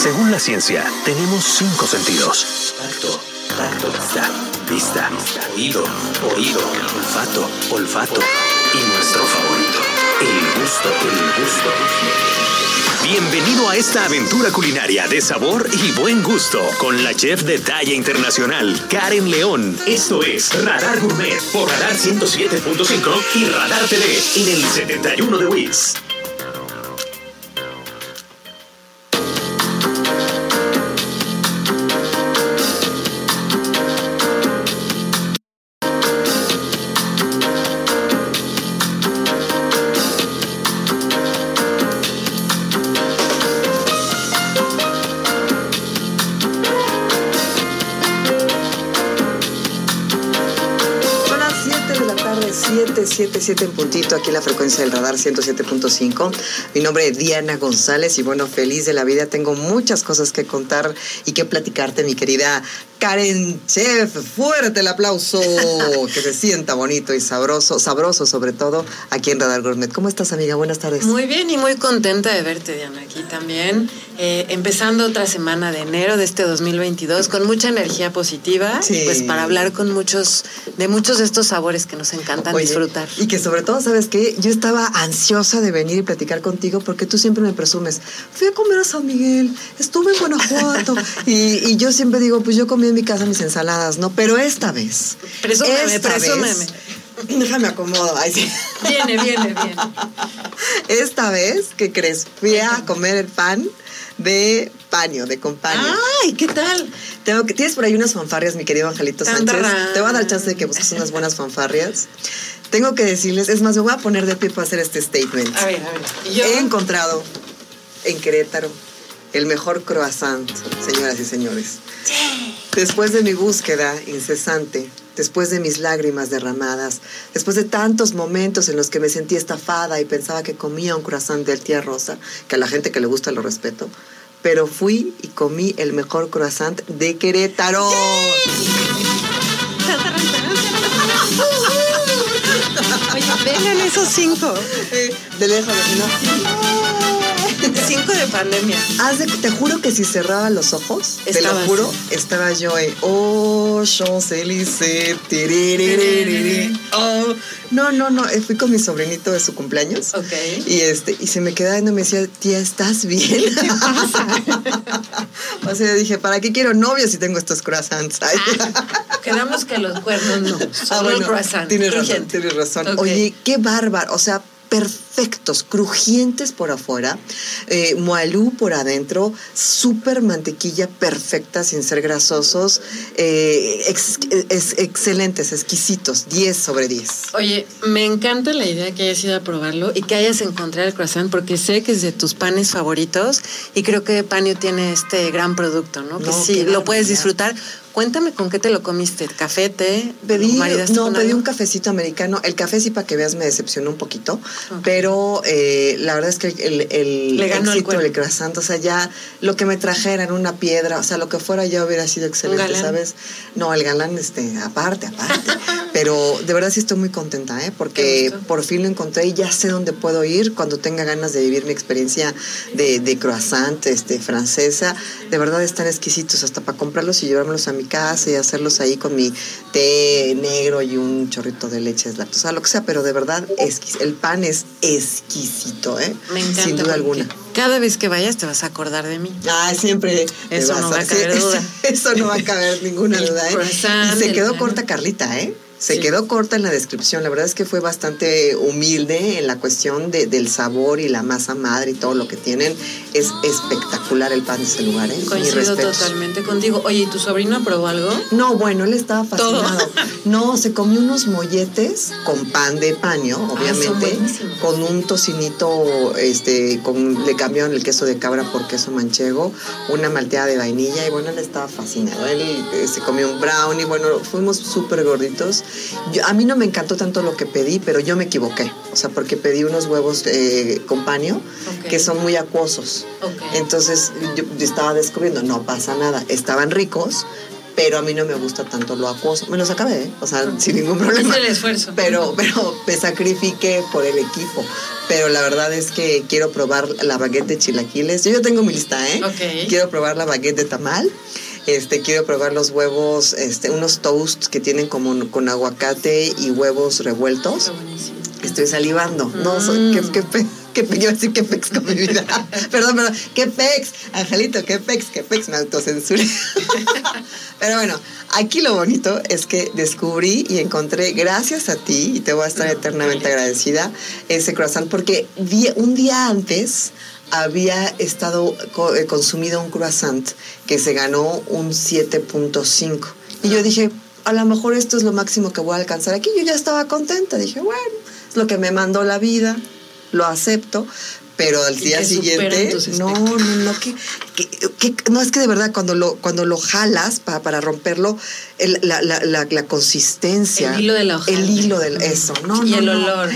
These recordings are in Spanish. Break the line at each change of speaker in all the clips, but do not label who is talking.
Según la ciencia, tenemos cinco sentidos. Tacto, tacto, vista, vista, oído, oído, olfato, olfato y nuestro favorito, el gusto, el gusto. Bienvenido a esta aventura culinaria de sabor y buen gusto con la chef de talla internacional, Karen León. Esto es Radar Gourmet por Radar 107.5 y Radar TV en el 71 de Wiz.
7, 7, 7 en aquí la del radar 107.5. Mi nombre es Diana González y bueno, feliz de la vida. Tengo muchas cosas que contar y que platicarte, mi querida Karen Chef. Fuerte el aplauso, que se sienta bonito y sabroso, sabroso sobre todo aquí en Radar Gourmet. ¿Cómo estás, amiga? Buenas tardes.
Muy bien y muy contenta de verte, Diana, aquí también. Eh, empezando otra semana de enero de este 2022 con mucha energía positiva
Sí.
y pues para hablar con muchos de muchos de estos sabores que nos encantan
Oye,
disfrutar.
Y que sobre todo, ¿sabes qué? Yo estaba ansiosa de venir y platicar contigo porque tú siempre me presumes. Fui a comer a San Miguel, estuve en Guanajuato. y, y yo siempre digo, pues yo comí en mi casa mis ensaladas, ¿no? Pero esta vez.
Presúmeme,
esta
presúmeme.
vez- déjame acomodo. Ay, sí.
Viene, viene, viene.
Esta vez, ¿qué crees? Fui a comer el pan de paño, de compañía.
Ay, ¿qué tal?
Tengo que, tienes por ahí unas fanfarrias, mi querido Angelito Sánchez. Te voy a dar chance de que busques unas buenas fanfarrias. Tengo que decirles, es más, me voy a poner de pie para hacer este statement.
A ver, a ver.
He encontrado en Querétaro el mejor croissant, señoras y señores. Después de mi búsqueda incesante, después de mis lágrimas derramadas, después de tantos momentos en los que me sentí estafada y pensaba que comía un croissant del tía Rosa, que a la gente que le gusta lo respeto, pero fui y comí el mejor croissant de Querétaro.
Oye, vengan esos cinco.
De lejos, ¿no?
Cinco de pandemia.
Haz de- te juro que si cerraba los ojos, te lo juro, estaba yo en Oh, Champs-Élysées. Oh. No, no, no. eh, Fui con mi sobrinito de su cumpleaños.
Ok.
Y este, y se me quedaba y me decía, tía, ¿estás bien? o sea, dije, ¿para qué quiero novio si tengo estos croissants? Ay.
Quedamos que los cuernos no. Solo
Ah, bueno,
croissant.
Tienes razón, tienes razón. Oye, qué bárbaro. O sea, perfectos, crujientes por afuera, eh, moalú por adentro, súper mantequilla perfecta, sin ser grasosos, eh, ex- es- excelentes, exquisitos, 10 sobre 10.
Oye, me encanta la idea que hayas ido a probarlo y que hayas encontrado el croissant porque sé que es de tus panes favoritos y creo que Panio tiene este gran producto, ¿no? Que
No,
sí, lo puedes disfrutar. Cuéntame con qué te lo comiste, café, té,
Pedí,
¿Lo maridaste
no, pedí
algo?
un cafecito americano. El café sí, para que veas, me decepcionó un poquito. Pero eh, la verdad es que el, el
Le ganó el
éxito croissant, o sea, ya lo que me trajeran, una piedra, o sea, lo que fuera ya hubiera sido excelente. ¿sabes? No, el galán, este, aparte, aparte. pero de verdad sí estoy muy contenta, ¿eh? Porque por fin lo encontré y ya sé dónde puedo ir cuando tenga ganas de vivir mi experiencia de, de croissant este, francesa. De verdad están exquisitos hasta para comprarlos y llevármelos a mi casa y hacerlos ahí con mi té negro y un chorrito de leche lactosa, lo que sea, pero de verdad el pan es exquisito, ¿eh?
Me encanta.
Sin duda alguna.
Cada vez que vayas te vas a acordar de mí.
Ah, siempre.
Eso no va a caber
sí,
duda.
Eso no va a caber ninguna duda, ¿eh? Y se quedó corta Carlita, ¿eh? Se
Sí.
quedó corta en la descripción. La verdad es que fue bastante humilde en la cuestión de- del sabor y la masa madre y todo lo que tienen. Es espectacular el pan de ese lugar, ¿eh?
Coincido totalmente contigo. Oye, ¿y tu sobrino probó algo?
No, bueno, él estaba
Todo.
fascinado. No, se comió unos molletes con pan de paño,
Ah,
obviamente,
buenísimos.
con un tocinito, este, con, le cambiaron el queso de cabra por queso manchego, una malteada de vainilla y bueno, él estaba fascinado. Él eh, se comió un brownie, bueno, fuimos súper gorditos. Yo- a mí no me encantó tanto lo que pedí, pero yo me equivoqué, o sea, porque pedí unos huevos eh, con paño
Ok.
que son muy acuosos.
Ok.
Entonces yo estaba descubriendo, no pasa nada, estaban ricos, pero a mí no me gusta tanto lo acuoso. Me los acabé, ¿eh? o sea, sin ningún problema.
Es el esfuerzo.
Pero, pero me sacrifiqué por el equipo. Pero la verdad es que quiero probar la baguette de chilaquiles. Yo ya tengo mi lista, ¿eh?
Ok.
Quiero probar la baguette de tamal. Este, quiero probar los huevos, este, unos toasts que tienen como con aguacate y huevos revueltos. Estoy salivando. No, soy,
Mm.
qué, qué, pe- qué pe- iba a decir qué pex con mi vida. perdón, perdón. Qué pex, Angelito, qué pex, qué pex, me autocensuré. Pero bueno, aquí lo bonito es que descubrí y encontré, gracias a ti, y te voy a estar eternamente agradecida, ese croissant, porque un día antes había estado eh, consumido un croissant que se ganó un 7.5. Y yo dije, a lo mejor esto es lo máximo que voy a alcanzar aquí. Yo ya estaba contenta. Dije, bueno, es lo que me mandó la vida, lo acepto. Pero al día siguiente, no, no, no, que, que- que- no es que de verdad cuando lo, cuando lo jalas para, para romperlo, el- la, la, la, la consistencia.
El hilo de la hoja.
El hilo de eso, no,
Y
no,
el
no.
olor.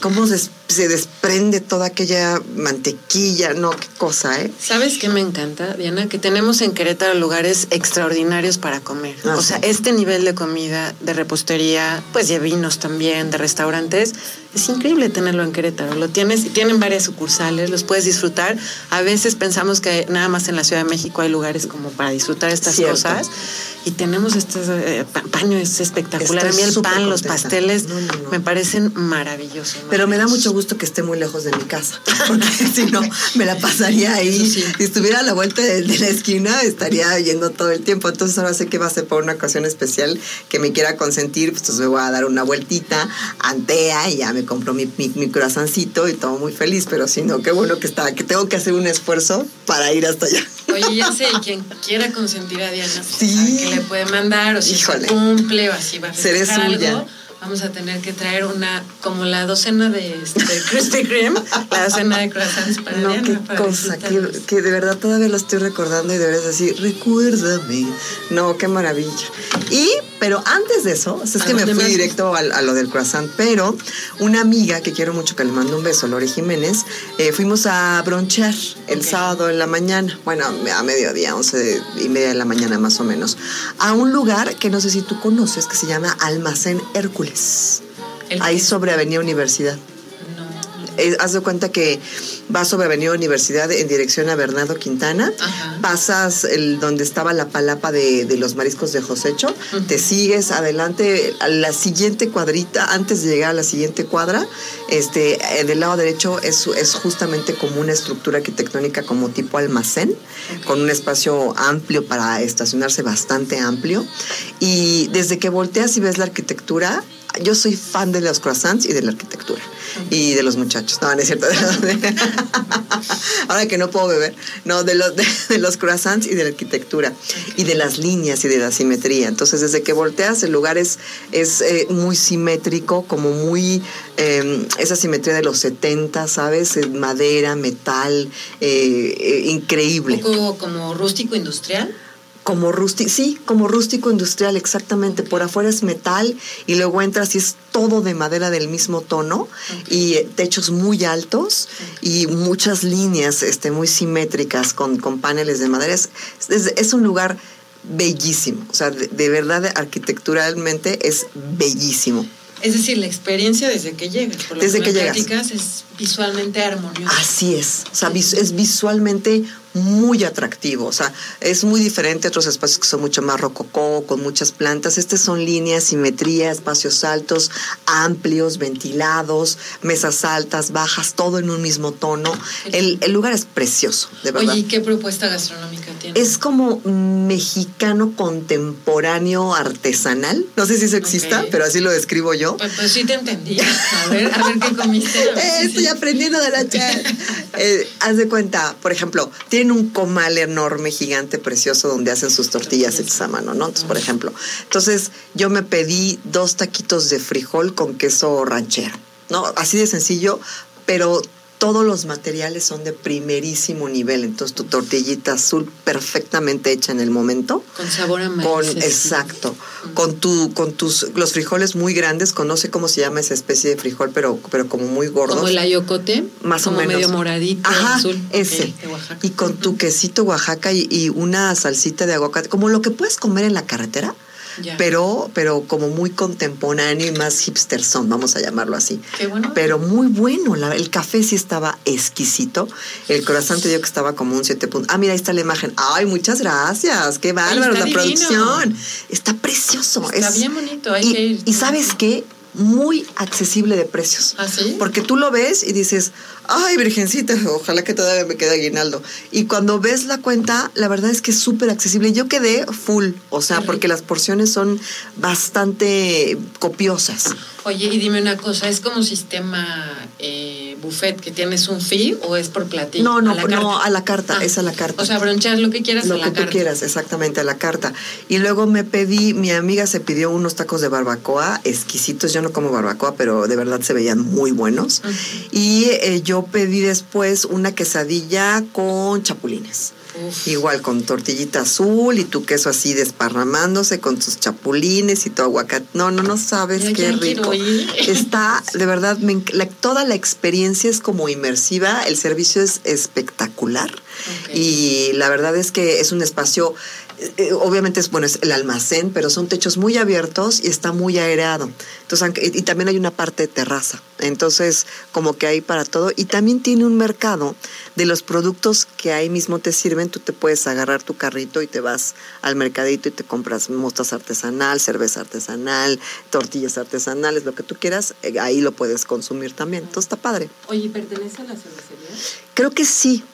Cómo se desprende toda aquella mantequilla, no, qué cosa, ¿eh?
¿Sabes qué me encanta, Diana? Que tenemos en Querétaro lugares extraordinarios para comer.
Ah,
o sea,
sí.
este nivel de comida, de repostería, pues de vinos también, de restaurantes, es increíble tenerlo en Querétaro. Lo tienes, y tienen varias sucursales, los puedes disfrutar. A veces pensamos que nada más en la Ciudad de México hay lugares como para disfrutar estas
Cierto.
cosas. Y tenemos este eh, pa- paño, es espectacular.
Estoy
a mí el pan, los pasteles,
No, no, no.
me parecen maravillosos.
Pero me da mucho gusto que esté muy lejos de mi casa, porque si no, me la pasaría ahí.
Sí.
Si estuviera a la vuelta de, de la esquina, estaría yendo todo el tiempo. Entonces ahora sé que va a ser por una ocasión especial que me quiera consentir, pues entonces me voy a dar una vueltita, antea, y ya me compro mi, mi, y todo muy feliz. Pero si no, qué bueno que está, que tengo que hacer un esfuerzo para ir hasta allá.
Oye, ya sé, quien quiera consentir a Diana,
Sí.
que le puede mandar, o si
Híjole.
se cumple, o así va a
Seré
festejar
suya.
algo, vamos a tener que traer una, como la docena de este, Krispy Kreme, la docena de croissants para
No,
Diana.
qué
para
cosa, que, que de verdad todavía lo estoy recordando y deberías decir, recuérdame. No, qué maravilla. Y, pero antes de eso, es
¿A
que me fui directo a, lo del croissant, pero una amiga que quiero mucho, que le mando un beso, Lore Jiménez, eh, fuimos a bronchear el sábado en la mañana, bueno, a mediodía, once y media de la mañana más o menos, a un lugar que no sé si tú conoces, que se llama Almacén Hércules. Ahí sobre Avenida Universidad. Eh, haz de cuenta que vas sobre Avenida Universidad en dirección a Bernardo Quintana,
Ajá.
pasas el, donde estaba la palapa de, de los mariscos de Josecho, te sigues adelante a la siguiente cuadrita, antes de llegar a la siguiente cuadra, este, eh, del lado derecho es, es justamente como una estructura arquitectónica como tipo almacén, con un espacio amplio para estacionarse bastante amplio. Y desde que volteas y ves la arquitectura, yo soy fan de los croissants y de la arquitectura. Y de los muchachos. No, no es cierto. Ahora que no puedo beber. No, de los, de, los croissants y de la arquitectura. Y de las líneas y de la simetría. Entonces, desde que volteas, el lugar es, es eh, muy simétrico, como muy. eh, esa simetría de los 70, ¿sabes? Eh, Madera, metal, eh, increíble.
Un poco como rústico industrial.
Como rústico, sí, como rústico industrial, exactamente. Por afuera es metal y luego entras y es todo de madera del mismo tono y eh, techos muy altos y muchas líneas este, muy simétricas con, con paneles de madera. Es, un lugar bellísimo, o sea, de verdad arquitecturalmente es bellísimo.
Es decir, la experiencia desde que llegas. Por lo
Desde
me
que llegas.
platicas, es visualmente armoniosa.
Así es, o sea, es visualmente muy atractivo, o sea, es muy diferente a otros espacios que son mucho más rococó, con muchas plantas. Estos son líneas, simetría, espacios altos, amplios, ventilados, mesas altas, bajas, todo en un mismo tono. El, el lugar es precioso, de verdad.
Oye, ¿y qué propuesta gastronómica?
Es como mexicano contemporáneo artesanal. No sé si eso exista, pero así lo describo yo.
Pues, pues sí te entendí. A ver, a ver qué comiste.
Eh, estoy aprendiendo de la chat. Eh, haz de cuenta, por ejemplo, tienen un comal enorme, gigante, precioso, donde hacen sus tortillas hechas a mano, ¿no? Entonces, por ejemplo, entonces yo me pedí dos taquitos de frijol con queso ranchero, ¿no? Así de sencillo, pero todos los materiales son de primerísimo nivel. Entonces tu tortillita azul perfectamente hecha en el momento.
Con sabor a maíz.
Con, exacto. Con tu, con tus, los frijoles muy grandes, con no sé cómo se llama esa especie de frijol, pero, pero como muy gordos.
Como el ayocote.
Más o
como
menos.
medio moradito,
Ajá,
azul.
ese.
De.
Y con tu quesito Oaxaca y, y una salsita de aguacate, como lo que puedes comer en la carretera, Pero, pero como muy contemporáneo y más hipster son, vamos a llamarlo así.
Qué bueno.
Pero muy bueno, la- el café sí estaba exquisito. El corazón te digo que estaba como un 7 puntos. Ah, mira, ahí está la imagen. Ay, muchas gracias. Qué bárbaro la
divino.
producción. Está precioso.
Está
Es-
bien bonito, hay
y,
que ir.
y sabes qué? Muy accesible de precios.
¿Ah, sí?
Porque tú lo ves y dices, ay, virgencita, ojalá que todavía me quede aguinaldo. Y cuando ves la cuenta, la verdad es que es súper accesible. Yo quedé full, o sea, porque las porciones son bastante copiosas.
Oye, y dime una cosa, ¿es como sistema eh, buffet que tienes un fee o es por platillo?
No, no,
A la
no,
carta.
a la carta,
Ah,
es a la carta.
O sea, bronchar lo que quieras
lo
a la
que tú
carta.
quieras, exactamente, a la carta. Y luego me pedí, mi amiga se pidió unos tacos de barbacoa exquisitos. Yo no como barbacoa, pero de verdad se veían muy buenos. Y eh, yo pedí después una quesadilla con chapulines.
Uf.
Igual con tortillita azul y tu queso así desparramándose con tus chapulines y tu aguacate. No, no, no sabes qué rico. Está, de verdad, me la- toda la experiencia es como inmersiva, el servicio es espectacular y la verdad es que es un espacio, eh, obviamente es bueno, es el almacén, pero son techos muy abiertos y está muy aereado. Entonces, y, y también hay una parte de terraza. Entonces, como que hay para todo. Y también tiene un mercado de los productos que ahí mismo te sirven. Tú te puedes agarrar tu carrito y te vas al mercadito y te compras mostaza artesanal, cerveza artesanal, tortillas artesanales, lo que tú quieras. eh, ahí lo puedes consumir también. Entonces, está padre.
Oye, ¿pertenece a la cervecería?
Creo que sí.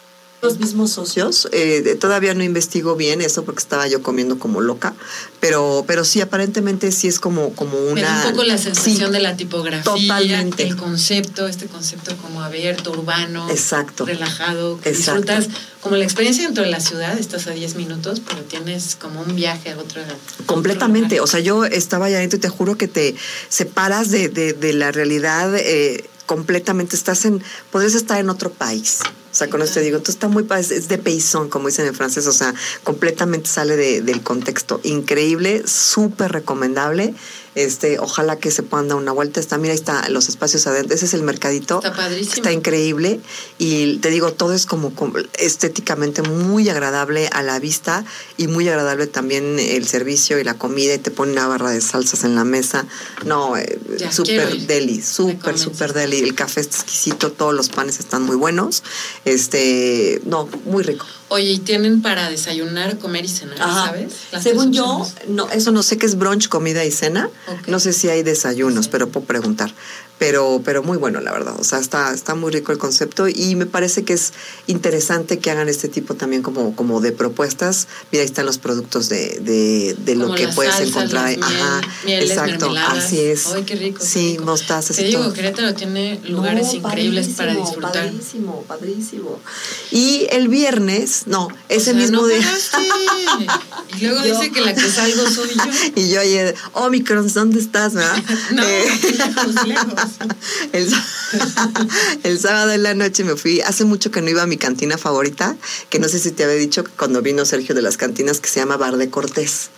Los mismos socios, eh, todavía no investigo bien eso porque estaba yo comiendo como loca, pero, pero sí, aparentemente sí es como, como una...
un poco la sensación
Sí,
de la tipografía,
totalmente.
el concepto, este concepto como abierto, urbano,
Exacto.
relajado, que
Exacto.
disfrutas como la experiencia dentro de la ciudad, estás a 10 minutos, pero tienes como un viaje a otro
Completamente.
otro
O sea, yo estaba allá adentro y te juro que te separas de, de, de la realidad eh, completamente. Estás en, podrías estar en otro país. Sea, con eso te digo, entonces está muy padre, es de payson, como dicen en francés, o sea, completamente sale de- del contexto. Increíble, súper recomendable. Este, ojalá que se puedan dar una vuelta. Está, mira, ahí está los espacios adentro. Ese es el mercadito.
Está padrísimo.
Está increíble. Y te digo, todo es como, como estéticamente muy agradable a la vista y muy agradable también el servicio y la comida. Y te ponen una barra de salsas en la mesa. No, eh, súper deli, súper, súper deli. El café está exquisito, todos los panes están muy buenos. Este, no, muy rico.
Oye, ¿y tienen para desayunar, comer y cenar,
Ajá.
sabes? Las
Según yo, no, eso no sé qué es brunch, comida y cena. No sé si hay desayunos, pero puedo preguntar. Pero, pero muy bueno, la verdad. O sea, está, está muy rico el concepto y me parece que es interesante que hagan este tipo también como, como de propuestas. Mira, ahí están los productos de, de, de lo
Como
que puedes
salsas,
encontrar.
miel-
Ajá,
mieles,
exacto.
mermeladas.
Así es.
Ay, qué rico. qué
Sí,
rico.
mostazas
Te
y
digo,
todo.
Querétaro tiene lugares
No,
increíbles para disfrutar.
Padrísimo, padrísimo. Y el viernes, no, ese
O sea,
mismo
no
día.
Y luego
Yo-
dice que la que salgo soy yo.
Y yo ayer, Omicron, ¿dónde estás, verdad?
No,
Eh,
lejos, lejos.
el, sá- el sábado en la noche me fui, hace mucho que no iba a mi cantina favorita, que no sé si te había dicho que cuando vino Sergio de las cantinas, que se llama Bar de Cortés.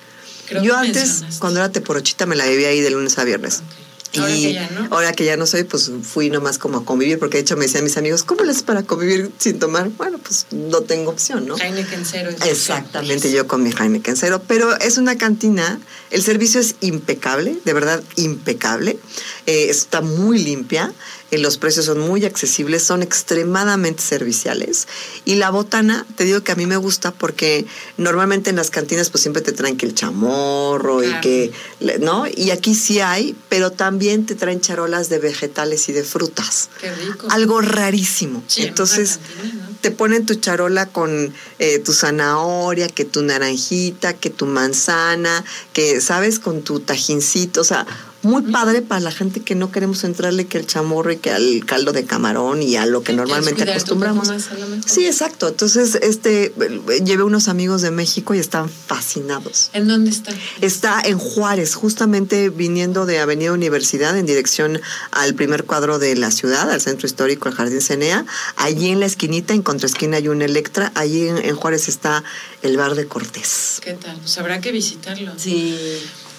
Creo
yo antes,
mencionaste.
cuando era teporochita, me la bebía ahí de lunes a viernes.
Ahora
y
que ya no.
ahora que ya no soy, pues fui nomás como a convivir, porque de hecho me decían mis amigos, ¿cómo le haces para convivir sin tomar? Bueno, pues no tengo opción, ¿no?
Heineken cero. es
Exactamente,
opción.
yo con mi Heineken cero, pero es una cantina, el servicio es impecable, de verdad impecable, eh, está muy limpia, eh, los precios son muy accesibles, son extremadamente serviciales y la botana, te digo que a mí me gusta porque normalmente en las cantinas pues siempre te traen que el chamorro y que, ¿no? Y aquí sí hay, pero también te traen charolas de vegetales y de frutas.
Qué rico.
Algo rarísimo.
Sí,
Entonces,
cantina, ¿no?
te ponen tu charola con eh, tu zanahoria, que tu naranjita, que tu manzana, que, ¿sabes? Con tu tajincito, o sea, muy padre para la gente que no queremos entrarle que el chamorro y que al caldo de camarón y a lo que normalmente acostumbramos. Sí, exacto. Entonces, este, llevé unos amigos de México y están fascinados.
¿En dónde está?
Está en Juárez, justamente viniendo de Avenida Universidad en dirección al primer cuadro de la ciudad, al centro histórico, al Jardín Cenea. Allí en la esquinita, en contraesquina hay un Electra. Allí en, Juárez está el bar de Cortés.
¿Qué tal? Pues habrá que visitarlo.
Sí.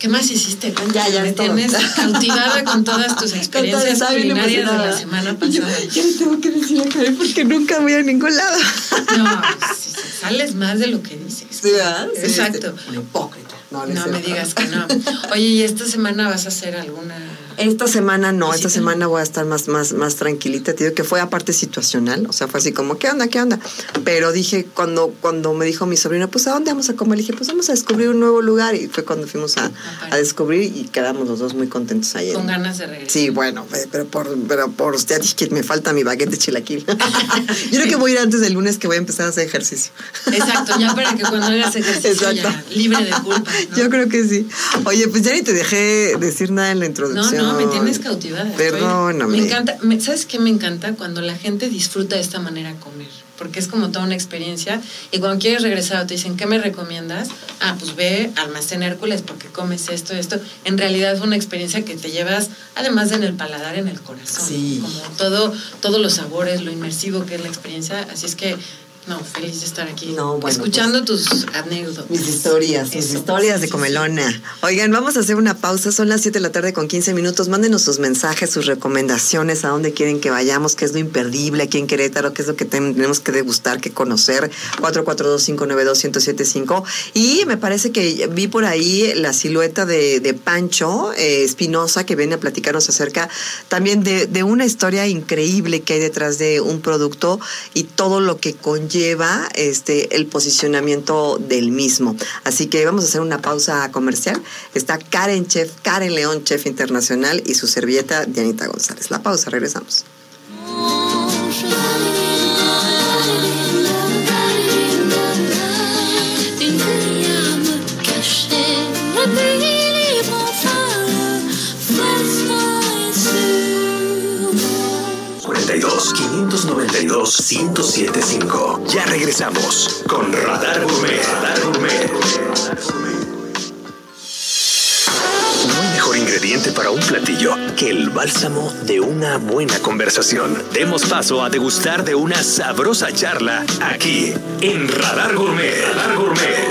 ¿Qué más hiciste?
Ya, ya
me tienes cautivada con todas tus experiencias culinarias de la semana pasada.
Yo, le tengo que decir a Karen porque nunca voy a ningún lado.
No, sales más de lo que dices.
Sí, ¿verdad?
Exacto.
un hipócrita.
No, no me digas que no. Oye, ¿y esta semana vas a hacer alguna
esta semana no, esta semana voy a estar más, más, más tranquilita. Te digo que fue aparte situacional, o sea, fue así como, ¿qué onda? ¿Qué onda? Pero dije, cuando, cuando me dijo mi sobrina, pues ¿a dónde vamos a comer? Le dije, pues vamos a descubrir un nuevo lugar. Y fue cuando fuimos a, a descubrir y quedamos los dos muy contentos ayer.
Con ganas de regresar.
Sí, bueno, pero por, pero por usted que me falta mi baguette de chilaquil. Yo creo que voy a ir antes del lunes que voy a empezar a hacer ejercicio.
Exacto, ya para que cuando hagas ejercicio ya libre de culpa.
Yo creo que sí. Oye, pues ya ni te dejé decir nada en la introducción.
No, no, me tienes cautivada.
Perdóname.
Me encanta, ¿sabes qué me encanta? Cuando la gente disfruta de esta manera comer, porque es como toda una experiencia. Y cuando quieres regresar te dicen, ¿qué me recomiendas? Ah, pues ve Almacén Hércules porque comes esto, esto. En realidad es una experiencia que te llevas, además en el paladar, en el corazón.
Sí.
Como todo, todos los sabores, lo inmersivo que es la experiencia. Así es que no, feliz de estar aquí. No, bueno, Escuchando pues, tus anécdotas.
Mis historias, mis historias de comelona. Oigan, vamos a hacer una pausa. Son las 7 de la tarde con 15 minutos. Mándenos sus mensajes, sus recomendaciones, a dónde quieren que vayamos, qué es lo imperdible aquí en Querétaro, qué es lo que tenemos que degustar, que conocer. 442-592-1075. Y me parece que vi por ahí la silueta de, Pancho eh, Espinosa, que viene a platicarnos acerca también de, de una historia increíble que hay detrás de un producto y todo lo que conlleva lleva este, el posicionamiento del mismo. Así que vamos a hacer una pausa comercial. Está Karen Chef, Karen León, Chef Internacional, y su servieta Dianita González. La pausa, regresamos.
Regresamos con Radar Gourmet. Radar Gourmet. No hay mejor ingrediente para un platillo que el bálsamo de una buena conversación. Demos paso a degustar de una sabrosa charla aquí en Radar Gourmet. Radar Gourmet.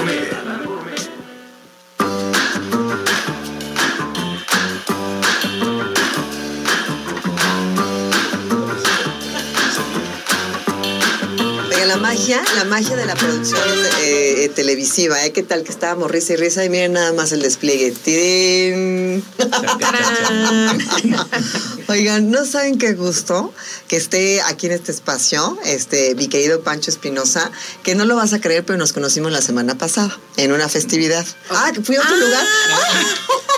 La magia de la producción eh, televisiva, ¿eh? ¿Qué tal que estábamos risa y risa? Y miren nada más el despliegue. Oigan, ¿no saben qué gusto que esté aquí en este espacio, este, mi querido Pancho Espinosa, que no lo vas a creer, pero nos conocimos la semana pasada, en una festividad. Ah, fui a otro ah. lugar.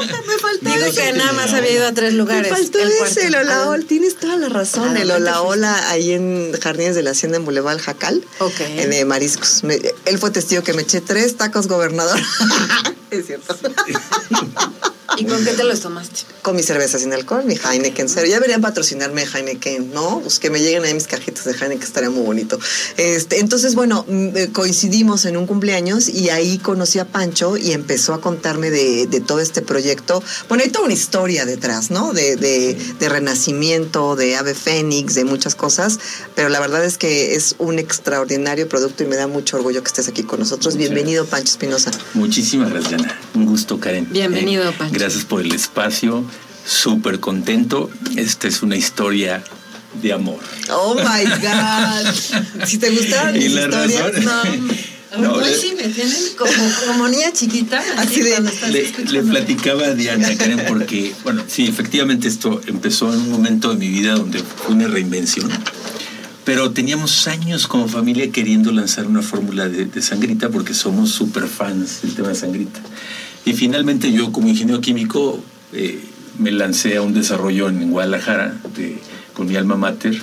me faltó Digo que nada más había ido a tres lugares.
Me faltó ese, el Olaol. Tienes toda la razón. el Olaola ahí en Jardines de la Hacienda en Boulevard Jacal.
Ok.
En eh, Mariscos. él fue testigo que me eché tres tacos gobernador. es cierto.
¿Y con qué te los tomaste?
Con mi cerveza sin alcohol, mi Heineken cero. Ya deberían patrocinarme Heineken, ¿no? Pues que me lleguen ahí mis cajitas de Heineken, estaría muy bonito. Este, entonces, bueno, mm, eh, coincidimos en un cumpleaños y ahí conocí a Pancho y empezó a contarme de, todo este proyecto. Bueno, hay toda una historia detrás, ¿no? De, de, renacimiento, de ave fénix, de muchas cosas, pero la verdad es que es un extraordinario producto y me da mucho orgullo que estés aquí con nosotros. Bienvenido, Pancho Espinosa.
Muchísimas gracias, Ana. Un gusto, Karen.
Bienvenido, eh, Pancho.
Gracias por el espacio. Súper contento. Esta es una historia de amor.
Oh my God. si te gustaron mis historias,
no. pues sí, me tienen como, como niña chiquita. Así, de,
le, platicaba a Diana Karen porque, bueno, sí, efectivamente esto empezó en un momento de mi vida donde fue una reinvención. Pero teníamos años como familia queriendo lanzar una fórmula de, de sangrita porque somos súper fans del tema de sangrita. Y finalmente yo como ingeniero químico eh, me lancé a un desarrollo en Guadalajara con mi alma mater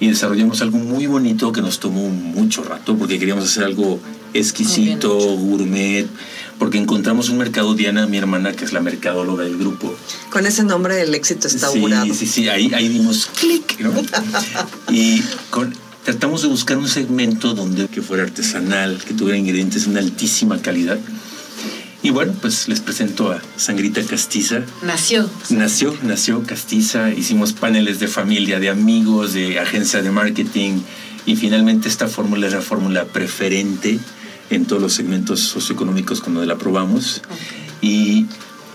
y desarrollamos algo muy bonito que nos tomó mucho rato porque queríamos hacer algo exquisito, gourmet, porque encontramos un mercado, Diana, mi hermana, que es la mercadóloga del grupo.
Con ese nombre el éxito está
sí,
augurado.
Sí, sí, ahí, ahí dimos clic, ¿no? y con, tratamos de buscar un segmento donde que fuera artesanal, que tuviera ingredientes de una altísima calidad. Y bueno, pues les presento a Sangrita Castiza.
Nació.
Nació, nació Castiza. Hicimos paneles de familia, de amigos, de agencia de marketing. Y finalmente esta fórmula es la fórmula preferente en todos los segmentos socioeconómicos cuando la probamos. Y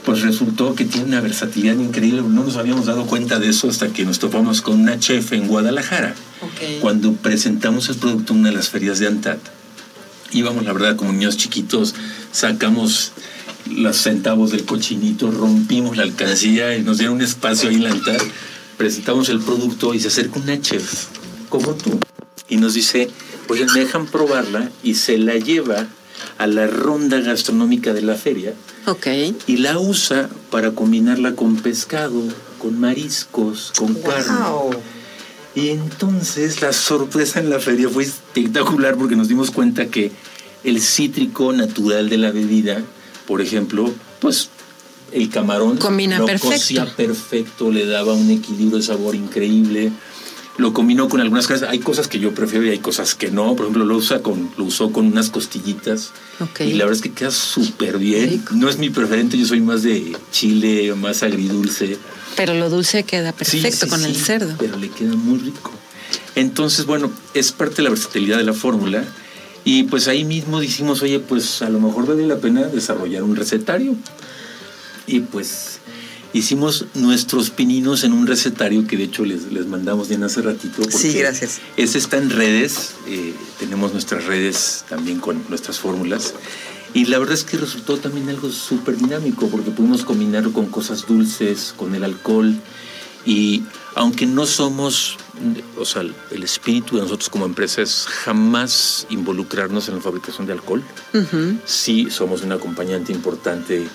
pues resultó que tiene una versatilidad increíble. No nos habíamos dado cuenta de eso hasta que nos topamos con una chef en Guadalajara.
Ok.
Cuando presentamos el producto en una de las ferias de Antat, íbamos, la verdad, como niños chiquitos, sacamos los centavos del cochinito, rompimos la alcancía y nos dieron un espacio ahí en la Antat, presentamos el producto y se acerca una chef, como tú, y nos dice, oigan, me dejan probarla y se la lleva a la ronda gastronómica de la feria
Ok.
y la usa para combinarla con pescado, con mariscos, con carne. Y entonces la sorpresa en la feria fue espectacular porque nos dimos cuenta que el cítrico natural de la bebida, por ejemplo, pues el camarón
Combina
lo
perfecto.
cocía perfecto, le daba un equilibrio de sabor increíble. Lo combinó con algunas cosas. Hay cosas que yo prefiero y hay cosas que no. Por ejemplo, lo, usa con, lo usó con unas costillitas.
Ok.
Y la verdad es que queda súper bien. No es mi preferente, yo soy más de chile, más agridulce.
Pero lo dulce queda perfecto
sí,
con el
sí,
cerdo.
Pero le queda muy rico. Entonces, bueno, es parte de la versatilidad de la fórmula. Y pues ahí mismo dijimos, oye, pues a lo mejor vale la pena desarrollar un recetario. Y pues hicimos nuestros pininos en un recetario que de hecho les, les mandamos bien hace ratito.
Sí, gracias.
Ese está en redes, eh, tenemos nuestras redes también con nuestras fórmulas. Y la verdad es que resultó también algo súper dinámico porque pudimos combinarlo con cosas dulces, con el alcohol. Y aunque no somos, o sea, el espíritu de nosotros como empresa es jamás involucrarnos en la fabricación de alcohol,
Ujú.
sí somos un acompañante importante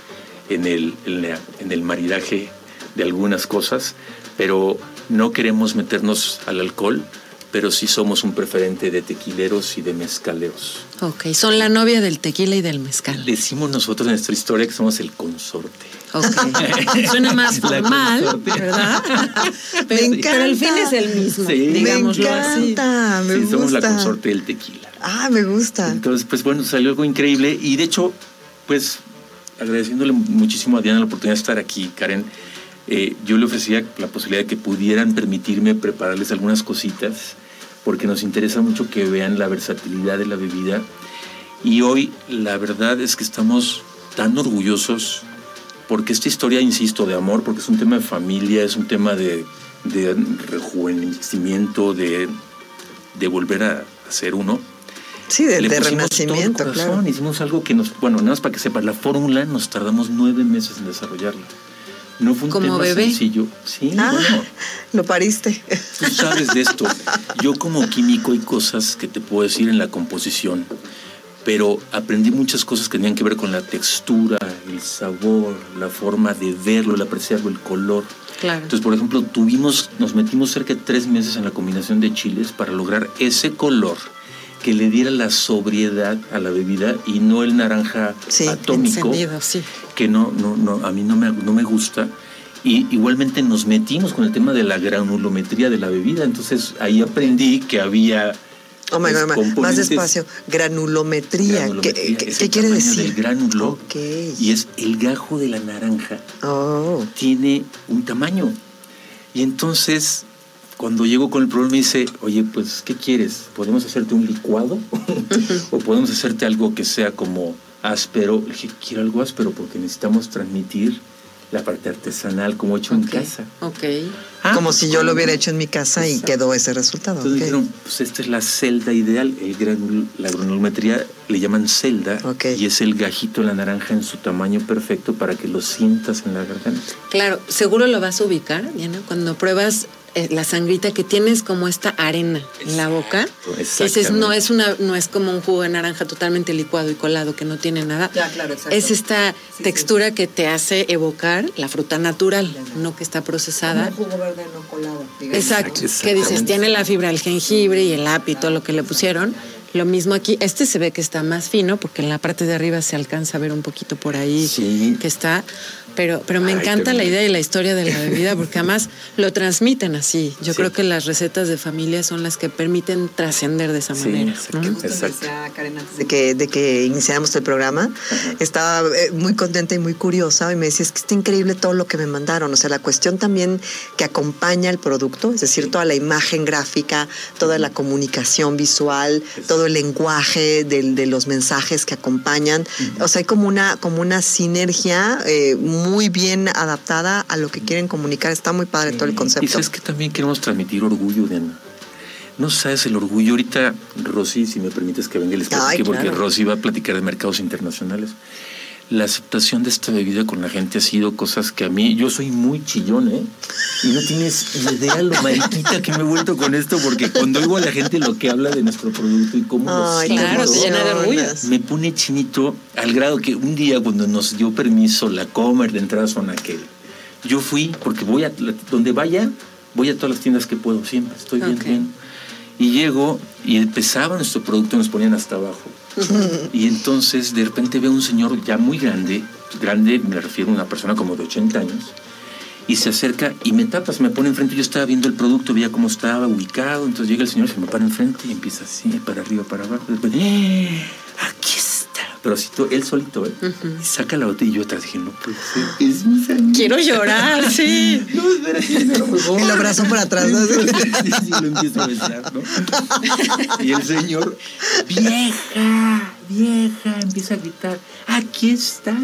en el, en, la- en el maridaje de algunas cosas, pero no queremos meternos al alcohol, pero sí somos un preferente de tequileros y de mezcaleros.
Ok. Son la novia del tequila y del mezcal.
Decimos nosotros en nuestra historia que somos el consorte.
Ok. Suena más formal. ¿verdad?
Me
Pero,
encanta.
pero el fin es el mismo,
Sí.
Me
digámoslo así.
encanta, me
sí,
gusta.
somos la consorte del tequila.
Ah, me gusta.
Entonces, pues bueno, salió algo increíble y de hecho, pues agradeciéndole muchísimo a Diana la oportunidad de estar aquí, Karen, eh, yo le ofrecía la posibilidad de que pudieran permitirme prepararles algunas cositas, porque nos interesa mucho que vean la versatilidad de la bebida. Y hoy la verdad es que estamos tan orgullosos, porque esta historia, insisto, de amor, porque es un tema de familia, es un tema de, de rejuvenecimiento, de, de volver a, ser uno.
Sí, de, de renacimiento, claro.
Hicimos algo que nos, bueno, nada más para que sepas, la fórmula nos tardamos nueve meses en desarrollarla. No fue un
¿Como
tema
bebé?
sencillo. Sí,
Ah,
bueno,
lo pariste.
tú sabes de esto. Yo como químico hay cosas que te puedo decir en la composición, pero aprendí muchas cosas que tenían que ver con la textura, el sabor, la forma de verlo, el apreciarlo, el color.
Claro.
Entonces, por ejemplo, tuvimos, nos metimos cerca de tres meses en la combinación de chiles para lograr ese color que le diera la sobriedad a la bebida y no el naranja
Sí,
atómico
sí.
que no, no, no, a mí no me, no me gusta. Y igualmente nos metimos con el tema de la granulometría de la bebida. Entonces ahí aprendí que había
Oh my God, más despacio. Granulometría.
granulometría,
¿Qué, qué-
es
qué
el
quiere decir?
del gránulo
Ok.
y es el gajo de la naranja
Oh.
tiene un tamaño. Y entonces, cuando llego con el problema, me dice, oye, pues, ¿qué quieres? ¿Podemos hacerte un licuado? ¿O podemos hacerte algo que sea como áspero? Le dije, quiero algo áspero porque necesitamos transmitir la parte artesanal como hecho en casa.
Ok.
Ah,
Como si yo lo
¿cómo
hubiera hecho en mi casa y quedó ese resultado.
Entonces
ok.
dijeron, pues esta es la celda ideal, el granul- la granulometría le llaman celda
Ok.
y es el gajito de la naranja en su tamaño perfecto para que lo sientas en la garganta.
Claro, seguro lo vas a ubicar, Diana, cuando pruebas la sangrita que tienes como esta arena en la boca. Dices, no es una, no es como un jugo de naranja totalmente licuado y colado que no tiene nada.
Ya, claro.
Es esta
Sí,
textura que te hace evocar la fruta natural, no que está procesada.
Como un jugo verde no colado. digamos.
Exacto, que dices, tiene la fibra del jengibre y el apio y todo lo que le pusieron, Lo mismo aquí, este se ve que está más fino porque en la parte de arriba se alcanza a ver un poquito por ahí
Sí.
que está, pero, pero me
Ay,
encanta la idea y la historia de la bebida porque además lo transmiten así. Yo
Sí.
creo que las recetas de familia son las que permiten trascender de esa
Sí,
manera.
exacto.
¿no?
Justo
Exacto.
decía Karen antes de que, de que iniciáramos el programa, estaba eh, muy contenta y muy curiosa y me decía, es que está increíble todo lo que me mandaron. O sea, la cuestión también que acompaña el producto, es decir, toda la imagen gráfica, toda la comunicación visual, todo el lenguaje del- de, los mensajes que acompañan. O sea, hay como una, como una sinergia eh, muy bien adaptada a lo que quieren comunicar. Está muy padre todo el
Y
concepto.
sabes que también queremos transmitir orgullo, Diana. No sabes el orgullo. Ahorita, Rosy, si me permites que venga y les
Ay,
platique, porque
claro.
Rosy va a platicar de mercados internacionales. La aceptación de esta bebida con la gente ha sido cosas que a mí, yo soy muy chillón, ¿eh? Y no tienes idea lo mariquita que me he vuelto con esto, porque cuando oigo a la gente lo que habla de nuestro producto y cómo lo
Ay,
siente,
Claro, te llena de orgullo.
me pone chinito al grado que un día cuando nos dio permiso la Comer de entrar a zona aquel, yo fui porque voy a donde vaya, voy a todas las tiendas que puedo siempre, estoy bien
Ok.
bien. Y llego y empezaba nuestro producto nos ponían hasta abajo. Y entonces de repente veo un señor ya muy grande, grande me refiero a una persona como de 80 años, y se acerca y me tapa, se me pone enfrente. Yo estaba viendo el producto, veía cómo estaba ubicado. Entonces llega el señor, se me para enfrente y empieza así, para arriba, para abajo. Después, ¡eh! Pero así, to- él solito, ¿eh? Y saca la botella y yo atrás dije, no puede ser, es mi sangre.
Quiero llorar, sí.
No, espérate, no, por favor.
Y lo abrazó por atrás, ¿no?
Sí, sí, lo empiezo a besar, ¿no? Y el señor, vieja, vieja, empieza a gritar, aquí está.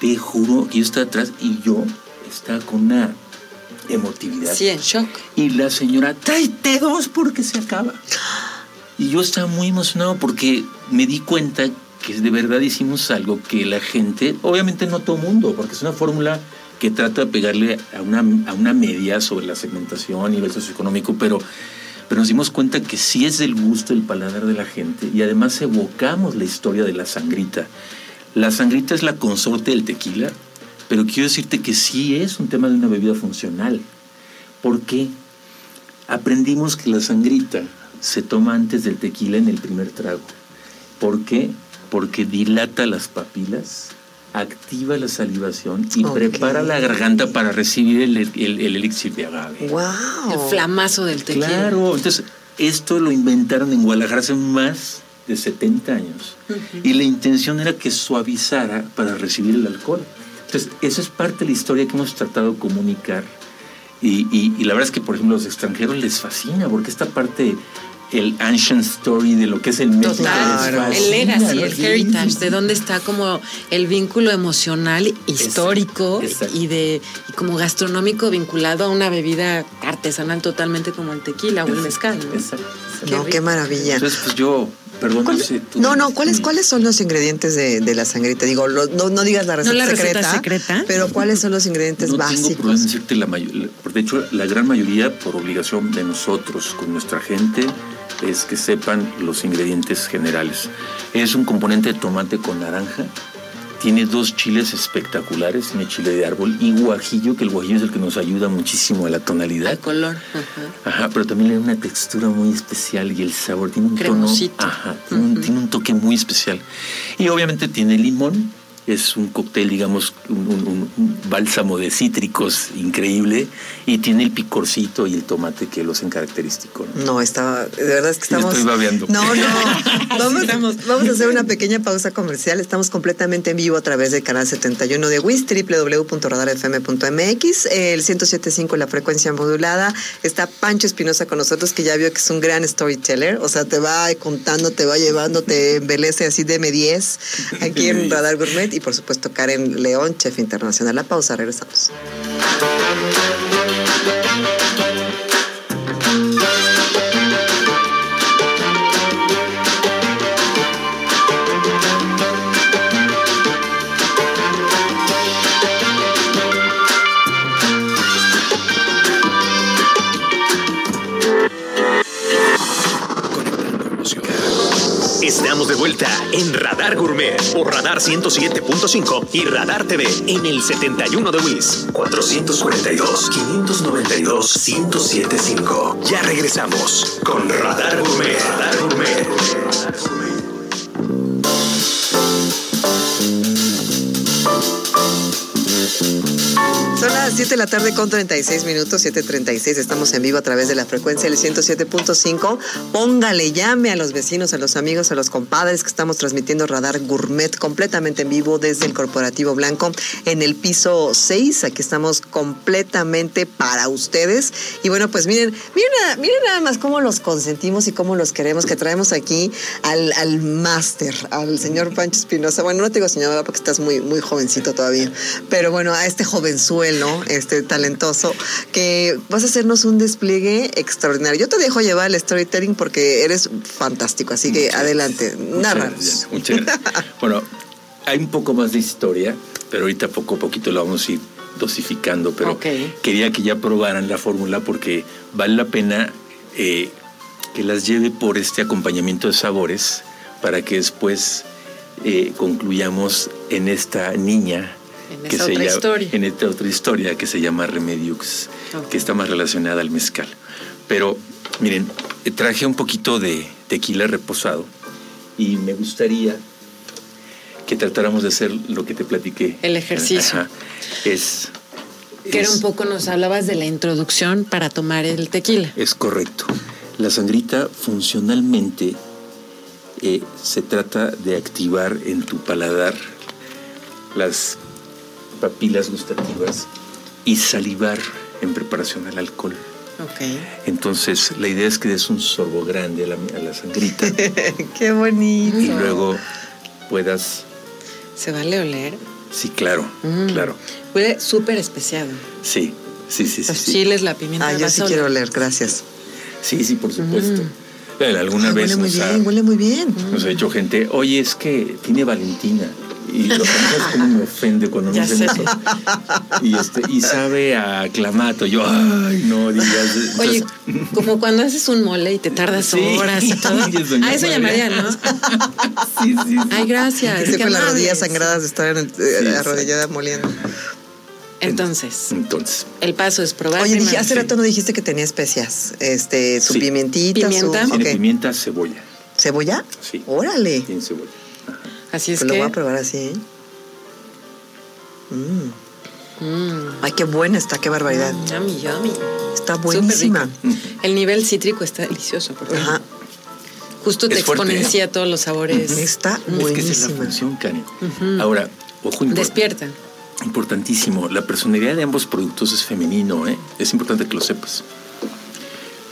Te juro que yo estaba atrás y yo estaba con una emotividad.
Sí, en shock.
Y la señora, tráete dos porque se acaba. Y yo estaba muy emocionado porque me di cuenta que de verdad hicimos algo que la gente, obviamente no todo mundo, porque es una fórmula que trata de pegarle a una, a una media sobre la segmentación, nivel socioeconómico, pero, pero nos dimos cuenta que sí es del gusto, el paladar de la gente y además evocamos la historia de la sangrita. La sangrita es la consorte del tequila, pero quiero decirte que sí es un tema de una bebida funcional. ¿Por qué? Aprendimos que la sangrita se toma antes del tequila en el primer trago. ¿Por qué? Porque dilata las papilas, activa la salivación y prepara la garganta para recibir el, el- el elixir de agave.
¡Wow!
El flamazo del tequila.
Claro, entonces esto lo inventaron en Guadalajara hace más de 70 años. Y la intención era que suavizara para recibir el alcohol. Entonces, eso es parte de la historia que hemos tratado de comunicar. Y, y- y la verdad es que, por ejemplo, a los extranjeros les fascina, porque esta parte, el ancient story de lo que es el México.
El legacy, el heritage, de dónde está como el vínculo emocional, histórico
exacto.
y de y como gastronómico vinculado a una bebida artesanal totalmente como el tequila o el mezcal. ¿no?
Exacto, exacto.
No, qué maravilla.
Entonces, pues yo, perdón, no
¿Cuál-
sé. tú-
No, no, ¿cuáles. ¿cuáles son los ingredientes de, de la sangrita? Digo, lo- no, no digas la receta,
la receta
secreta,
secreta.
pero ¿cuáles son los ingredientes
no tengo problema
básicos?
decirte la mayoría. De hecho, la gran mayoría, por obligación de nosotros, con nuestra gente, es que sepan los ingredientes generales. Es un componente de tomate con naranja. Tiene dos chiles espectaculares. Tiene chile de árbol y guajillo, que el guajillo es el que nos ayuda muchísimo a la tonalidad.
El color. ajá.
Ajá, pero también le da una textura muy especial y el sabor tiene un
Cremosito.
tono. Ajá, tiene, un, tiene un toque muy especial. Y obviamente tiene limón. Es un cóctel, digamos, un, un- un- un bálsamo de cítricos increíble. Y tiene el picorcito y el tomate que lo hacen característico. ¿no?
No, está, de verdad es que
Me
estamos.
estoy babeando.
No, no. Vamos, vamos a hacer una pequeña pausa comercial. Estamos completamente en vivo a través del canal 71 de WIS, www.radarfm.mx, el 107.5 la frecuencia modulada. Está Pancho Espinosa con nosotros, que ya vio que es un gran storyteller. O sea, te va contando, te va llevando, te embelece así de M10 aquí en Radar Gourmet. Y por supuesto, Karen León, chef internacional. La pausa, regresamos.
Radar Gourmet por Radar 107.5 y Radar TV en el 71 de WIS. 442-592-1075. Ya regresamos con Radar Gourmet. Radar Gourmet.
7 de la tarde con 36 minutos, 7.36. Estamos en vivo a través de la frecuencia del 107.5. Póngale, llame a los vecinos, a los amigos, a los compadres que estamos transmitiendo Radar Gourmet completamente en vivo desde el Corporativo Blanco en el piso 6. Aquí estamos completamente para ustedes. Y bueno, pues miren, miren, miren nada más cómo los consentimos y cómo los queremos, que traemos aquí al, al máster, al señor Pancho Espinosa. Bueno, no te digo señor, porque estás muy, muy jovencito todavía. Pero bueno, a este jovenzuelo, este talentoso, que vas a hacernos un despliegue extraordinario. Yo te dejo llevar el storytelling porque eres fantástico, así que adelante,
gracias. Muchas gracias, Muchas gracias. Bueno, hay un poco más de historia, pero ahorita poco a poquito lo vamos a ir dosificando. Pero quería que ya probaran la fórmula porque vale la pena eh, que las lleve por este acompañamiento de sabores para que después eh, concluyamos en esta niña.
En esa otra historia.
En esta otra historia que se llama Remediux, que está más relacionada al mezcal. Pero miren, traje un poquito de tequila reposado y me gustaría que tratáramos de hacer lo que te platiqué.
El ejercicio.
Ajá. Es.
Que era un poco, nos hablabas de la introducción para tomar el tequila.
Es correcto. La sangrita funcionalmente eh, se trata de activar en tu paladar las papilas gustativas y salivar en preparación al alcohol.
Ok.
Entonces, la idea es que des un sorbo grande a la, a la sangrita
Qué bonito.
y luego puedas.
¿Se vale oler?
Sí, claro,
Mm.
claro.
Huele súper especiado.
Sí, sí, sí, sí.
Los
sí.
chiles, la pimienta.
Ah, yo sí quiero
oler.
gracias.
Sí, sí, por supuesto. Bueno, Alguna
Ah,
vez
huele muy
nos ha-
bien, huele muy bien.
Nos ha dicho gente, oye, es que tiene Valentina. Y lo que es como me ofende cuando me dicen
sé.
eso. Y, este, y sabe a clamato. Yo, ay, no digas.
Oye, como cuando haces un mole y te tardas
Sí.
horas y todo. Ah, eso
María.
llamaría, ¿no?
sí, sí, sí.
Ay, gracias.
Este
qué
con las rodillas sangradas de estar en el- eh,
Sí,
arrodillada moliendo.
Entonces,
Entonces,
el paso es probar.
Oye, dije, hace rato no dijiste que tenía especias. Este, su
Sí.
pimientita,
Pimienta.
su.
tiene pimienta, cebolla.
¿Cebolla?
Sí.
Órale.
Tiene cebolla.
Así es
Pues lo voy a probar así, ¿eh? Mm.
Mm,
Ay, qué buena está, qué barbaridad.
yummy, yummy.
Está buenísima.
rico. El nivel cítrico está delicioso. Porque
Ajá.
Justo te
fuerte,
exponencia todos los sabores.
Está
Es que esa es la
buenísima.
función, Karen. Ahora, ojo impor-
Despierta.
Importantísimo. La personalidad de ambos productos es femenino, ¿eh? Es importante que lo sepas.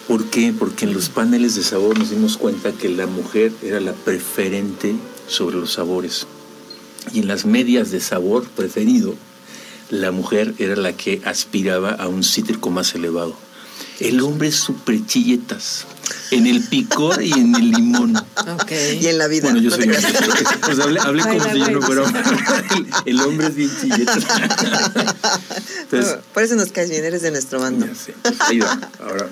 ¿Por qué? Porque en los paneles de sabor nos dimos cuenta que la mujer era la preferente sobre los sabores. Y en las medias de sabor preferido, la mujer era la que aspiraba a un cítrico más elevado. El hombre es súper chilletas. En el picor y en el limón.
Ok.
Y en la vida.
Bueno, yo
no
soy hombre, pues hablé, hablé como si yo no fuera hombre. El, hombre es bien chilleta. Entonces,
Por eso nos caes bien, eres de nuestro bando.
ya sé. Ahí va. Ahora,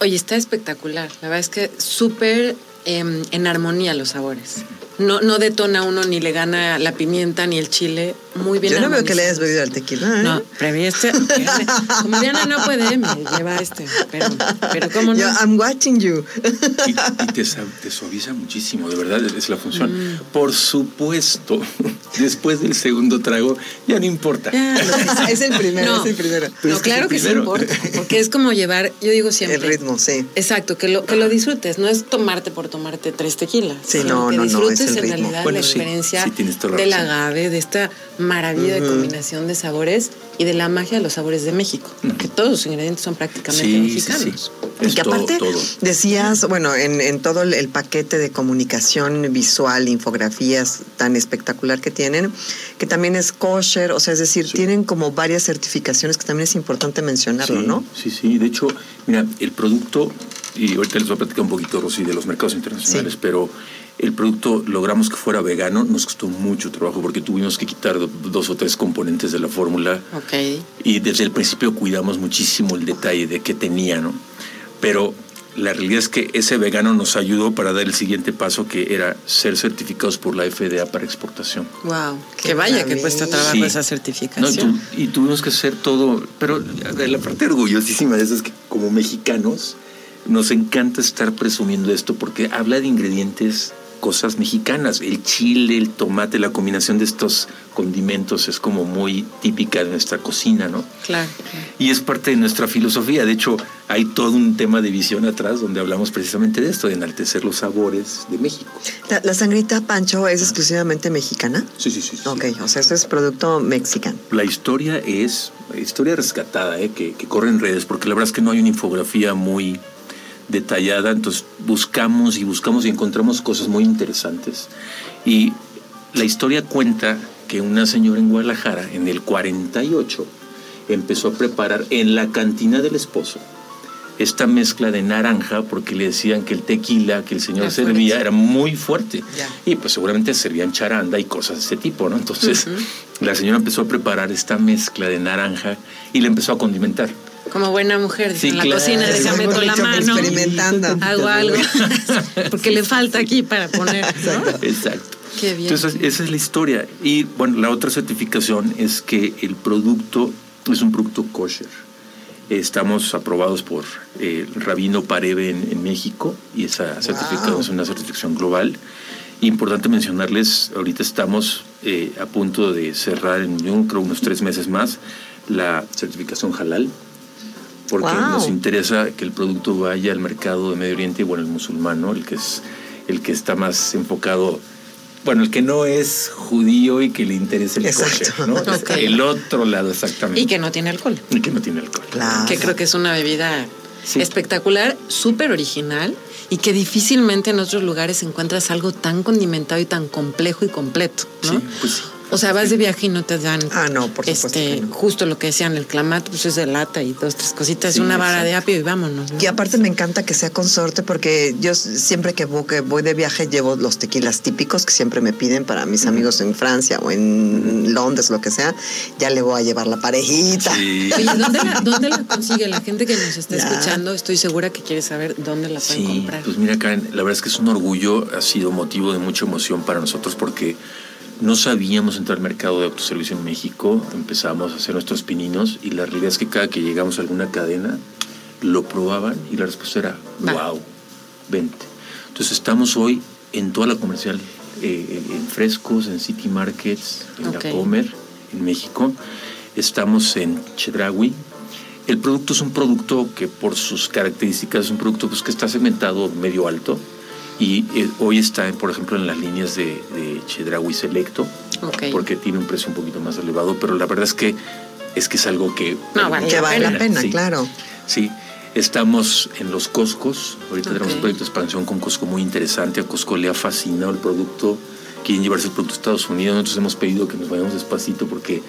Oye, está espectacular. La verdad es que súper em, en armonía los sabores. No, no detona uno ni le gana la pimienta ni el chile. Muy bien
Yo no veo que le hayas bebido al tequila. ¿eh?
No, previene este. Como Diana no puede, me lleva este. Pero, pero ¿cómo no?
Yo, I'm watching you.
y, y te, te suaviza muchísimo, de verdad, es la función. Por supuesto, después del segundo trago, ya no importa.
Ya, sea.
es el primero,
No.
es el primero.
No, claro que sí importa. Porque es como llevar, yo digo siempre.
El ritmo, sí.
Exacto, que lo, que lo disfrutes. No es tomarte por tomarte tres tequilas.
Sí,
sino
no,
que
no, no,
disfrutes
es el
en
ritmo.
realidad
Bueno,
la
sí,
experiencia
sí,
del agave, de esta maravilla de combinación de sabores y de la magia de los sabores de México. Que todos los ingredientes son prácticamente mexicanos.
sí.
Y
Es
que
todo,
aparte
todo.
decías, bueno, en, en todo el, el paquete de comunicación visual, infografías tan espectacular que tienen, que también es kosher, o sea, es decir,
Sí.
tienen como varias certificaciones que también es importante mencionarlo,
sí,
¿no?
Sí, sí. De hecho, mira, el producto, y ahorita les voy a platicar un poquito, Rosy, de los mercados internacionales,
Sí.
pero el producto logramos que fuera vegano, nos costó mucho trabajo porque tuvimos que quitar do- dos o tres componentes de la fórmula
Ok.
y desde el principio cuidamos muchísimo el detalle de qué tenía, ¿no? Pero la realidad es que ese vegano nos ayudó para dar el siguiente paso que era ser certificados por la FDA para exportación.
Wow,
Qué
que vaya que cuesta trabajo
Sí.
esa
No, y,
certificación.
tu- y tuvimos que hacer todo, pero la la parte orgullosísima de eso es que como mexicanos nos encanta estar presumiendo esto porque habla de ingredientes, cosas mexicanas, el chile, el tomate, la combinación de estos condimentos es como muy típica de nuestra cocina, ¿no?
Claro.
Y es parte de nuestra filosofía. De hecho, hay todo un tema de visión atrás donde hablamos precisamente de esto, de enaltecer los sabores de México.
La, la sangrita Pancho es exclusivamente mexicana.
Sí, sí, sí. sí.
Ok, o sea, eso es producto mexicano.
La historia es historia rescatada, ¿eh? que, que corre en redes, porque la verdad es que no hay una infografía muy detallada, entonces buscamos y buscamos y encontramos cosas muy interesantes. Y la historia cuenta que una señora en Guadalajara, en el 48, empezó a preparar en la cantina del esposo esta mezcla de naranja porque le decían que el tequila que el señor servía
fuerte.
era muy fuerte.
Ya.
Y pues seguramente servían charanda y cosas de ese tipo, ¿no? Entonces la señora empezó a preparar esta mezcla de naranja y le empezó a condimentar.
Como buena mujer,
Sí,
en la
claro.
cocina, déjame con la mano.
Experimentando.
Hago algo. Porque le falta aquí para poner. ¿no?
Exacto.
Qué bien.
Entonces, esa es la historia. Y bueno, la otra certificación es que el producto es un producto kosher. Estamos aprobados por eh, el Rabino Pareve en, en México y esa certificación
Wow.
es una certificación global. Importante mencionarles, ahorita estamos eh, a punto de cerrar en yo creo unos tres meses más la certificación halal porque
Wow.
nos interesa que el producto vaya al mercado de Medio Oriente y bueno, el musulmán, ¿no? el que es el que está más enfocado, bueno, el que no es judío y que le interesa el
Exacto.
kosher, ¿no? El otro lado, exactamente.
Y que no tiene alcohol.
Y que no tiene alcohol.
Claro.
Que creo que es una bebida
Sí.
espectacular, súper original y que difícilmente en otros lugares encuentras algo tan condimentado y tan complejo y completo, ¿no?
Sí, pues sí.
O sea, vas de viaje y no te dan
Ah, no, por supuesto
este,
que no.
justo lo que decían, el clamato, pues es de lata y dos, tres cositas,
Sí,
una vara de apio y vámonos. ¿no?
Y aparte me encanta que sea consorte porque yo siempre que voy, que voy de viaje llevo los tequilas típicos que siempre me piden para mis amigos en Francia o en Londres, lo que sea. Ya le voy a llevar la parejita.
Sí.
Oye, ¿dónde la, dónde la consigue? La gente que nos está
Ya.
escuchando, estoy segura que quiere saber dónde la pueden
Sí,
comprar.
pues mira, Karen, la verdad es que es un orgullo, ha sido motivo de mucha emoción para nosotros porque no sabíamos entrar al mercado de autoservicio en México, empezamos a hacer nuestros pininos y la realidad es que cada que llegamos a alguna cadena lo probaban y la respuesta era, wow, vente. Entonces estamos hoy en toda la comercial, eh, en Frescos, en City Markets, en. La Comer, en México. Estamos en Chedraui. El producto es un producto que por sus características es un producto pues, que está segmentado medio alto y eh, hoy está, por ejemplo, en las líneas de, de Chedraui Selecto porque tiene un precio un poquito más elevado, pero la verdad es que es que es algo que
No, vale
Que
la
vale la
pena,
pena,
sí.
claro.
Sí, estamos en los Costcos. Ahorita tenemos un proyecto de expansión con Costco muy interesante. A Costco le ha fascinado el producto. Quieren llevarse el producto a Estados Unidos. Nosotros hemos pedido que nos vayamos despacito porque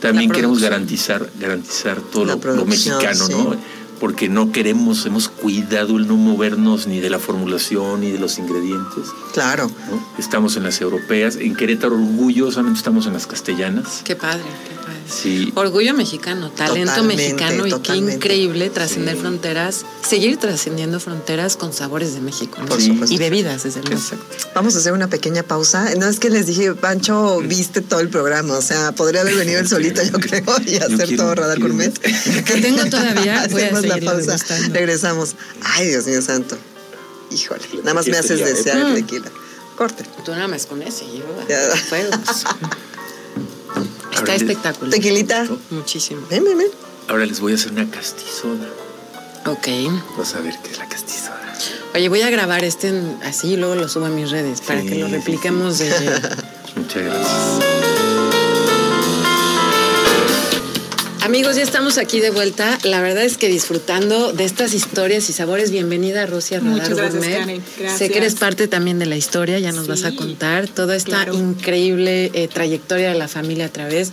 también queremos garantizar, garantizar todo lo, mexicano,
sí.
¿no? Porque no queremos, hemos cuidado el no movernos ni de la formulación ni de los ingredientes.
Claro.
¿no? Estamos en las europeas. En Querétaro, orgullosamente, estamos en las castellanas.
Qué padre, qué padre.
Sí,
Orgullo mexicano, talento
Totalmente,
mexicano y qué increíble trascender
Sí.
fronteras, seguir trascendiendo fronteras con sabores de México. ¿no?
Por
Sí.
supuesto.
Y bebidas, desde luego.
exacto.
Vamos a hacer una pequeña pausa. No es que les dije, Pancho, viste todo el programa. O sea, podría haber venido él solito, yo creo, y hacer
quiero-
todo Radar
quiero-
Gourmet.
Que tengo todavía, voy a
Hacemos la pausa.
degustando.
Regresamos. Ay, Dios mío santo. Híjole, nada más me
Este
haces
¿eh?
desear
Mm.
el tequila. Corte.
Tú nada más con ese, yo
Ya.
pues. Está
les-
espectacular.
Tequilita.
Muchísimo.
Ven, ven, ven.
Ahora les voy a hacer una castizoda.
Ok.
Vas a ver qué es la castizoda.
Oye, voy a grabar este así y luego lo subo a mis redes para
Sí,
que lo
sí,
repliquemos de...
Muchas gracias.
Amigos, ya estamos aquí de vuelta. La verdad es que disfrutando de estas historias y sabores. Bienvenida, Rosia Radar
Muchas gracias,
Gourmet.
Karen. Gracias.
Sé que eres parte también de la historia, ya nos vas a contar toda esta
claro.
increíble eh, trayectoria de la familia a través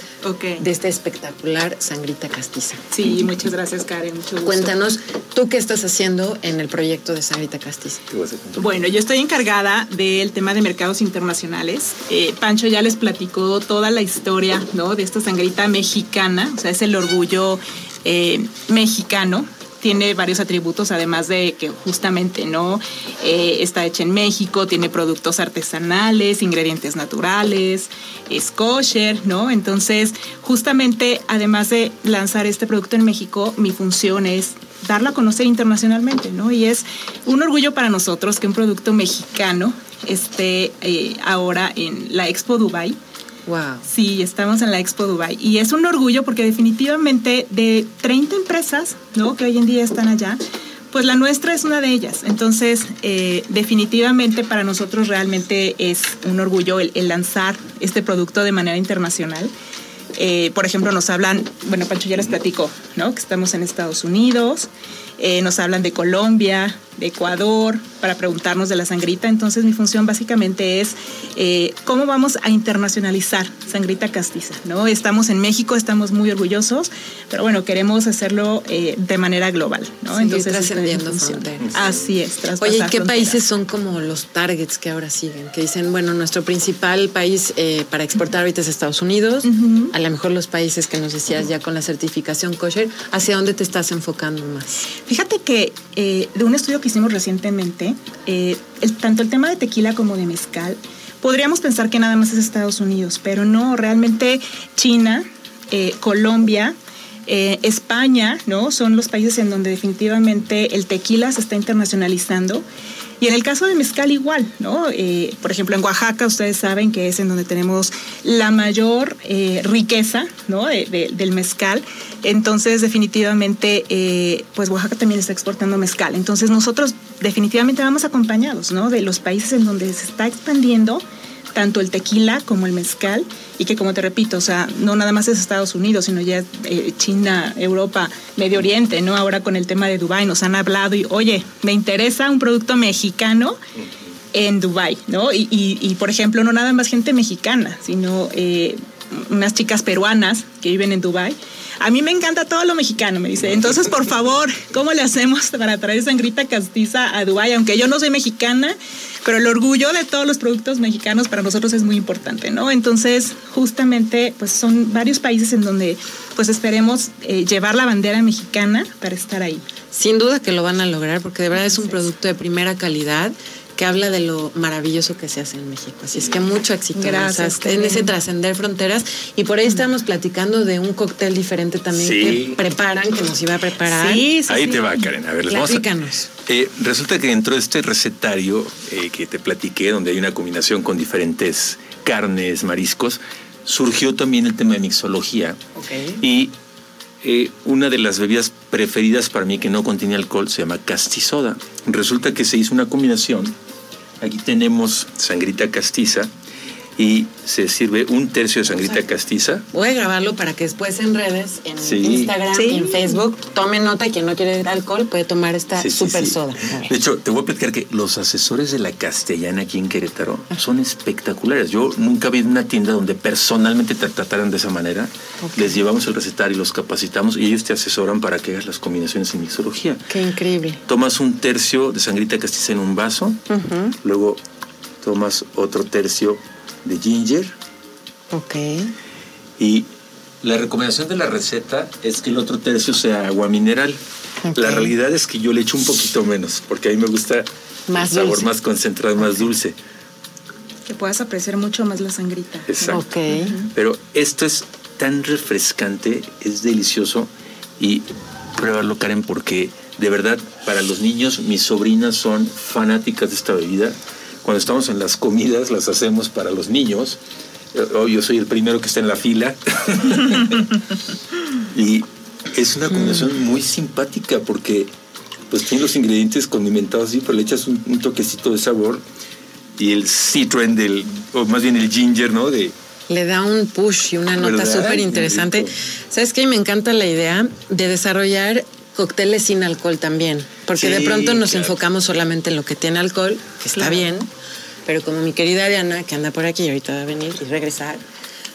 de esta espectacular sangrita castiza.
Sí, muchas gracias, Karen. Mucho gusto.
Cuéntanos, ¿tú qué estás haciendo en el proyecto de sangrita castiza?
¿Qué vas a contar?
Bueno, yo estoy encargada del tema de mercados internacionales. Eh, Pancho ya les platicó toda la historia ¿no? de esta sangrita mexicana, o sea, es el orgullo eh, mexicano. tiene varios atributos, además de que justamente no eh, está hecha en México, tiene productos artesanales, ingredientes naturales, es kosher, ¿no? Entonces, justamente, además de lanzar este producto en México, mi función es darla a conocer internacionalmente, ¿no? Y es un orgullo para nosotros que un producto mexicano esté eh, ahora en la Expo Dubai Sí, estamos en la Expo Dubai y es un orgullo porque definitivamente de 30 empresas, ¿no? Que hoy en día están allá, pues la nuestra es una de ellas. Entonces, eh, definitivamente para nosotros realmente es un orgullo el, lanzar este producto de manera internacional. Eh, por ejemplo, nos hablan, bueno, Pancho ya les platico, ¿no? Que estamos en Estados Unidos, eh, nos hablan de Colombia, de Ecuador, para preguntarnos de la sangrita. Entonces mi función básicamente es eh, cómo vamos a internacionalizar sangrita castiza. ¿no? Estamos en México, estamos muy orgullosos, pero bueno, queremos hacerlo eh, de manera global. ¿no?
Entonces, trascendiendo fronteras.
Así es.
Oye, ¿y qué países son como los targets que ahora siguen? Que dicen, bueno, nuestro principal país eh, para exportar ahorita es Estados Unidos, a lo mejor los países que nos decías ya con la certificación kosher, ¿hacia dónde te estás enfocando más?
Fíjate que de un estudio que hicimos recientemente, eh, tanto el tema de tequila como de mezcal, podríamos pensar que nada más es Estados Unidos, pero no, realmente China, eh, Colombia, eh, España, ¿no? Son los países en donde definitivamente el tequila se está internacionalizando. Y en el caso de mezcal igual, ¿no? Eh, por ejemplo, en Oaxaca ustedes saben que es en donde tenemos la mayor eh, riqueza, ¿no? del mezcal. Entonces, definitivamente, eh, pues Oaxaca también está exportando mezcal. Entonces, nosotros definitivamente vamos acompañados, ¿no? De los países en donde se está expandiendo tanto el tequila como el mezcal y que como te repito, o sea, no nada más es Estados Unidos, sino ya eh, China, Europa, Medio Oriente, ¿no? Ahora con el tema de Dubai nos han hablado y, oye, me interesa un producto mexicano en Dubai, ¿no? Y, por ejemplo, no nada más gente mexicana, sino eh, unas chicas peruanas que viven en Dubai a mí me encanta todo lo mexicano, me dice. Entonces, por favor, ¿cómo le hacemos para traer sangrita castiza a Dubái? Aunque yo no soy mexicana, pero el orgullo de todos los productos mexicanos para nosotros es muy importante, ¿no? Entonces, justamente, pues son varios países en donde, pues esperemos eh, llevar la bandera mexicana para estar ahí.
Sin duda que lo van a lograr, porque de verdad es un producto de primera calidad que habla de lo maravilloso que se hace en México. Así es que mucho éxito
Gracias,
en ese trascender fronteras. Y por ahí estamos platicando de un cóctel diferente también que preparan, que nos iba a preparar.
Sí, ahí te va, Karen. A ver, les vamos
a,
eh, resulta que dentro de este recetario eh, que te platiqué, donde hay una combinación con diferentes carnes, mariscos, surgió también el tema de mixología.
Okay.
Y eh, una de las bebidas preferidas para mí que no contiene alcohol se llama castizoda. Resulta que se hizo una combinación. Aquí tenemos sangrita castiza, y se sirve un tercio de sangrita castiza.
Voy a grabarlo para que después en redes, en Instagram y en Facebook, tomen nota y quien no quiere alcohol puede tomar esta super soda.
De hecho, te voy a platicar que los asesores de la castellana aquí en Querétaro son espectaculares. Yo nunca vi una tienda donde personalmente te trataran de esa manera. Les llevamos el recetario y los capacitamos y ellos te asesoran para que hagas las combinaciones en mixología.
Qué increíble.
Tomas un tercio de sangrita castiza en un vaso, luego tomas otro tercio de ginger.
Ok.
Y la recomendación de la receta es que el otro tercio sea agua mineral. La realidad es que yo le echo un poquito menos, porque a mí me gusta
más
el sabor más concentrado, más dulce.
Que puedas apreciar mucho más la sangrita.
Exacto. Pero esto es tan refrescante, es delicioso y pruébalo, Karen, porque de verdad para los niños, mis sobrinas son fanáticas de esta bebida cuando estamos en las comidas las hacemos para los niños. Yo soy el primero que está en la fila. y es una combinación muy simpática porque pues tiene los ingredientes condimentados así, pero le echas un, toquecito de sabor y el citron del, o más bien el ginger, ¿no? De,
le da un push y una nota súper interesante. ¿Sabes qué? Me encanta la idea de desarrollar cócteles sin alcohol también, porque de pronto nos enfocamos solamente en lo que tiene alcohol, que está bien, pero como mi querida Diana, que anda por aquí y ahorita va a venir y regresar,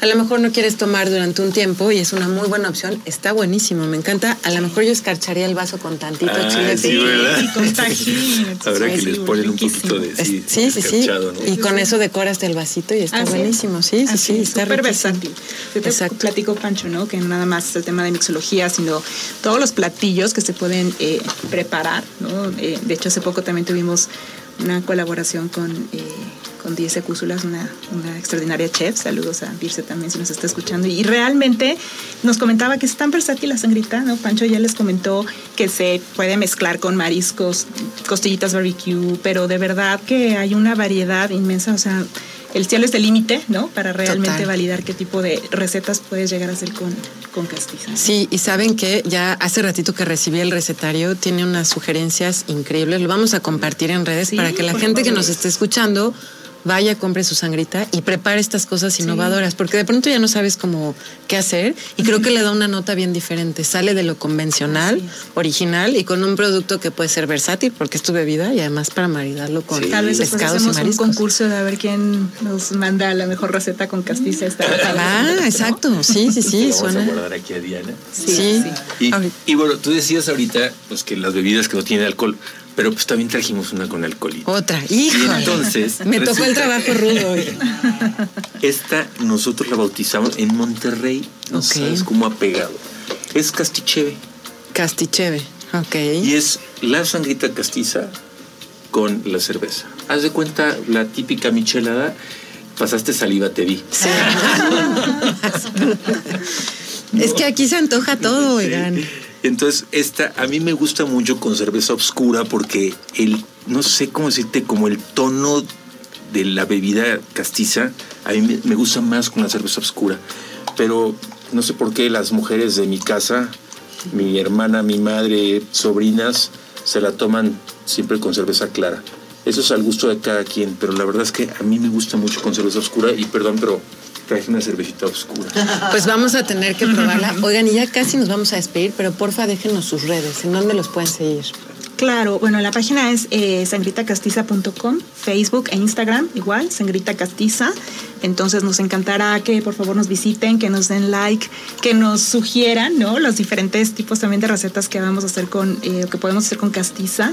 a lo mejor no quieres tomar durante un tiempo y es una muy buena opción, está buenísimo, me encanta. A lo mejor yo escarcharía el vaso con tantito
Ah,
chile
sí,
piquín.
¿verdad?
Y con tajín.
Habrá que
Sí,
les ponen un poquito de
Es-
sí,
Sí, sí, sí. Y con eso decoras el vasito y está
es.
buenísimo. Sí, sí,
Así
sí,
es,
está
súper
riquísimo.
versátil. Yo te
Exacto.
platico, Pancho, ¿no? Que nada más el tema de mixología, sino todos los platillos que se pueden eh, preparar, ¿no? Eh, de hecho, hace poco también tuvimos una colaboración con, eh, con Dirce Cúsulas, una, una extraordinaria chef. Saludos a Dirce también si nos está escuchando. Y realmente nos comentaba que es tan versátil la sangrita, ¿no? Pancho ya les comentó que se puede mezclar con mariscos, costillitas barbecue, pero de verdad que hay una variedad inmensa, o sea, el cielo es el límite, ¿no? Para realmente
Total.
validar qué tipo de recetas puedes llegar a hacer con, con castiza.
Sí, y saben que ya hace ratito que recibí el recetario, tiene unas sugerencias increíbles. Lo vamos a compartir en redes
Sí,
para que la gente que nos esté escuchando vaya, compre su sangrita y prepare estas cosas innovadoras, porque de pronto ya no sabes cómo qué hacer y creo que le da una nota bien diferente. Sale de lo convencional, original y con un producto que puede ser versátil porque es tu bebida y además para maridarlo con
Sí.
Tal vez
pescados y
hacemos un
mariscos.
concurso de a ver quién nos manda la mejor receta con castiza. Está
Ah, exacto. Sí, sí, sí,
Vamos a
suena.
guardar aquí a Diana.
Sí,
Sí.
sí.
Y, y bueno, tú decías ahorita pues que las bebidas que no tienen alcohol, pero pues también trajimos una con alcoholito.
Otra. Híjole.
entonces
Me tocó el trabajo rudo hoy.
Esta nosotros la bautizamos en Monterrey. No
Ok.
sabes cómo ha pegado. Es casticheve
Casticheve. Ok.
y es la sangrita castiza con la cerveza. Haz de cuenta la típica michelada. Pasaste saliva, te vi.
Sí. Es que aquí se antoja todo, oigan.
Entonces, esta a mí me gusta mucho con cerveza oscura porque el, no sé cómo decirte, como el tono de la bebida castiza, a mí me, gusta más con la cerveza oscura. Pero no sé por qué las mujeres de mi casa, mi hermana, mi madre, sobrinas, se la toman siempre con cerveza clara. Eso es al gusto de cada quien, pero la verdad es que a mí me gusta mucho con cerveza oscura y perdón, pero traje una cervecita oscura.
Pues vamos a tener que probarla. Oigan, y ya casi nos vamos a despedir, pero porfa déjenos sus redes. ¿En dónde los pueden seguir?
Claro, bueno, la página es eh, sangritacastiza.com, Facebook e Instagram, igual, Sangrita Castiza. Entonces nos encantará que por favor nos visiten, que nos den like, que nos sugieran, ¿no? Los diferentes tipos también de recetas que vamos a hacer con, eh, que podemos hacer con castiza.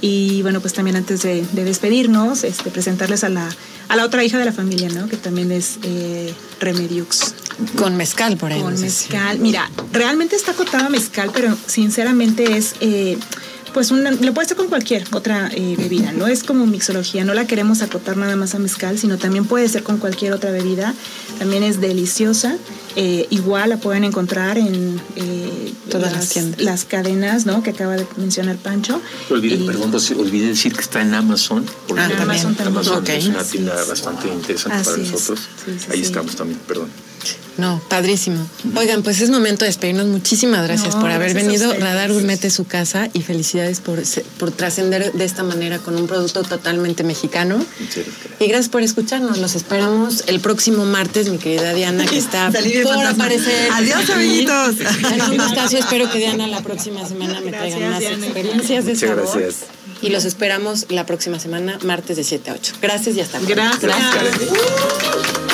Y bueno, pues también antes de, de despedirnos, este, presentarles a la, a la otra hija de la familia, ¿no? Que también es eh, Remediux.
Con mezcal por ahí.
Con mezcal. Mira, realmente está acotada a mezcal, pero sinceramente es. eh, pues una, lo puede hacer con cualquier otra eh, bebida, no es como mixología, no la queremos acotar nada más a mezcal, sino también puede ser con cualquier otra bebida, también es deliciosa, eh, igual la pueden encontrar en eh,
Todas las
cadenas, ¿no? Que acaba de mencionar Pancho.
Olvidé,
Y-
perdón, pues, olvidé decir que está en Amazon. Porque
Ah, también.
Amazon también.
Amazon
Ok.
es una tienda bastante interesante para
Así
nosotros.
Sí, sí,
Ahí
sí.
estamos también, perdón.
No, padrísimo. Oigan, pues es momento de despedirnos. Muchísimas gracias
No,
por haber
gracias
venido. Radar Gourmet es su casa y felicidades por, por trascender de esta manera con un producto totalmente mexicano.
Muchas gracias.
Y gracias por escucharnos. Los esperamos el próximo martes, mi querida Diana, que está por
fantasma.
aparecer.
Adiós, amiguitos.
En un gustazo. Espero que Diana la próxima semana me traiga
Gracias,
más
Diana.
experiencias de
Muchas
sabor.
gracias.
Y los esperamos la próxima semana, martes de 7 a 8. Gracias y hasta pronto.
Gracias.
Esperamos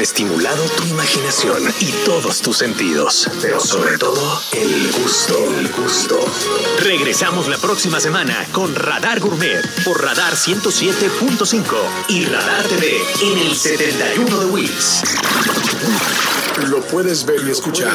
haber estimulado tu imaginación y todos tus sentidos, pero sobre todo el gusto, el gusto. Regresamos la próxima semana con Radar Gourmet por Radar 107.5 y Radar TV en el 71 de Wills.
Lo puedes ver y escuchar.